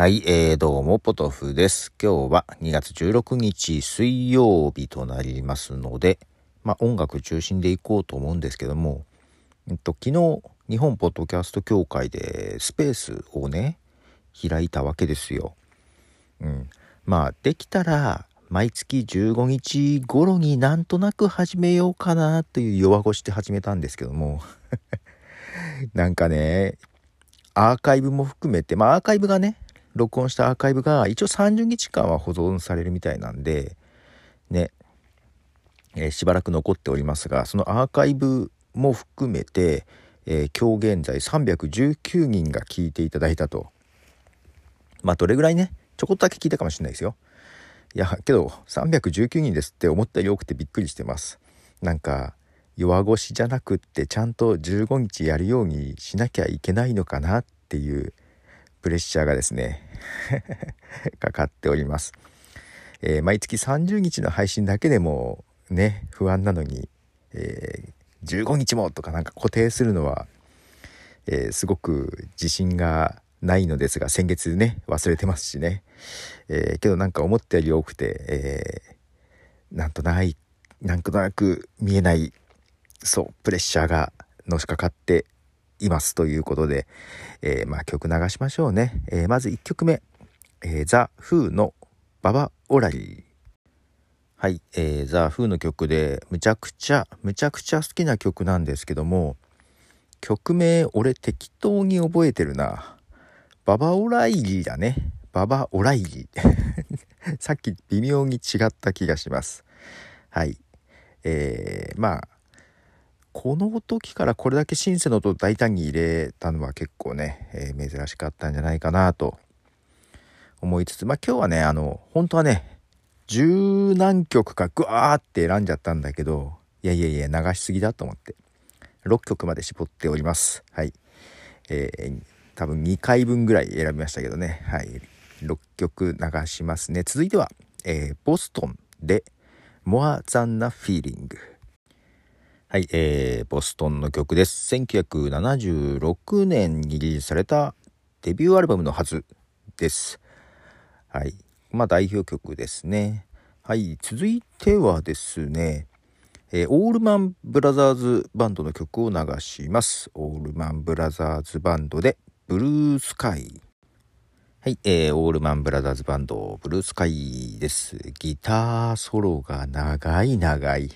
はい、えー、どうも、ポトフです。今日は2月16日水曜日となりますので、まあ、音楽中心でいこうと思うんですけども、えっと、昨日、日本ポッドキャスト協会でスペースをね、開いたわけですよ。うん。まあ、できたら、毎月15日頃になんとなく始めようかなという弱腰で始めたんですけども なんかね、アーカイブも含めて、まあアーカイブがね、録音したアーカイブが一応30日間は保存されるみたいなんで、ね、えー、しばらく残っておりますが、そのアーカイブも含めて、えー、今日現在319人が聞いていただいたと。まあ、どれぐらいね、ちょこっとだけ聞いたかもしれないですよ。いや、けど、319人ですって思ったより多くてびっくりしてます。なんか、弱腰じゃなくってちゃんと15日やるようにしなきゃいけないのかなっていうプレッシャーがですね かかっております、えー、毎月30日の配信だけでもね不安なのに、えー、15日もとかなんか固定するのは、えー、すごく自信がないのですが先月ね忘れてますしね、えー、けどなんか思ったより多くて、えー、なんとないなんとなく見えないそうプレッシャーがのしかかっていますということで、えー、まあ曲流しましょうね。えー、まず1曲目、えー、ザ・フーのババ・オラリー。はい、えー、ザ・フーの曲でむちゃくちゃ、むちゃくちゃ好きな曲なんですけども、曲名俺適当に覚えてるな。ババ・オライリーだね。ババ・オライリー。さっき微妙に違った気がします。はい。えー、まあ、この時からこれだけシンセの音を大胆に入れたのは結構ね、えー、珍しかったんじゃないかなと思いつつ、まあ今日はね、あの、本当はね、十何曲かグワーって選んじゃったんだけど、いやいやいや、流しすぎだと思って、6曲まで絞っております。はい。えー、多分2回分ぐらい選びましたけどね。はい。6曲流しますね。続いては、えー、ボストンで、More Than a Feeling。はい、えー、ボストンの曲です。1976年にリリースされたデビューアルバムのはずです。はい。まあ代表曲ですね。はい、続いてはですね、えー、オールマンブラザーズバンドの曲を流します。オールマンブラザーズバンドでブルースカイ。はい、えー、オールマンブラザーズバンドブルースカイです。ギターソロが長い長い。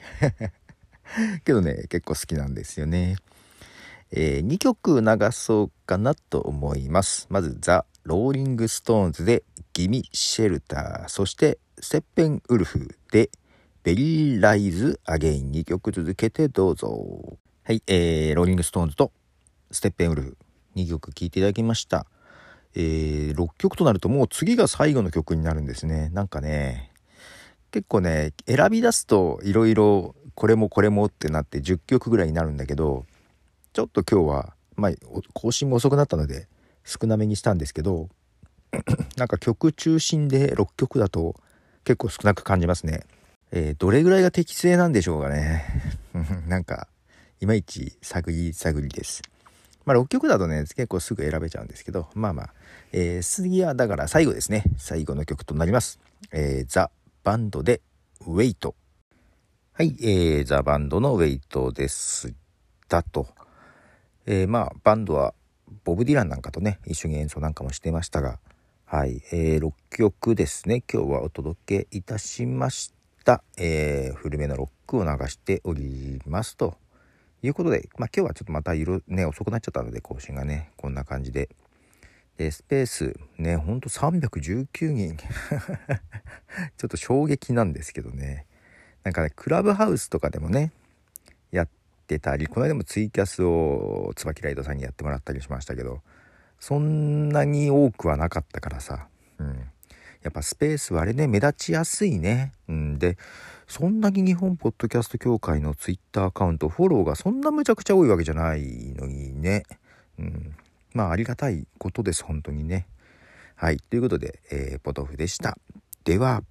けどね、結構好きなんですよね。えー、2曲流そうかなと思います。まず、ザ・ローリング・ストーンズで、ギミ・シェルター、そして、ステッペン・ウルフで、ベリー・ライズ・アゲイン2曲続けてどうぞ。はい、えー、ローリング・ストーンズと、ステッペン・ウルフ2曲聴いていただきました。えー、6曲となるともう次が最後の曲になるんですね。なんかね、結構ね、選び出すといろいろこれもこれもってなって10曲ぐらいになるんだけどちょっと今日はまあ更新も遅くなったので少なめにしたんですけど なんか曲中心で6曲だと結構少なく感じますね。えー、どれぐらいが適正なんでしょうかね。なんかいまいち探り探りです。まあ6曲だとね結構すぐ選べちゃうんですけどまあまあ、えー、次はだから最後ですね最後の曲となります。えー、ザ・バンドで「ウェイト」はい、えー、ザ・バンドのウェイトです。だと。えー、まあ、バンドはボブ・ディランなんかとね、一緒に演奏なんかもしてましたが、はい、えー、6曲ですね、今日はお届けいたしました。えー、古めのロックを流しておりますということで、まあ今日はちょっとまた色ね、遅くなっちゃったので、更新がね、こんな感じで。で、スペース、ね、ほんと319人。ちょっと衝撃なんですけどね。なんかね、クラブハウスとかでもね、やってたり、この間もツイキャスを椿ライドさんにやってもらったりしましたけど、そんなに多くはなかったからさ、うん。やっぱスペースはあれね、目立ちやすいね。うん。で、そんなに日本ポッドキャスト協会のツイッターアカウント、フォローがそんなむちゃくちゃ多いわけじゃないのにね。うん。まあ、ありがたいことです、本当にね。はい。ということで、えー、ポトフでした。では、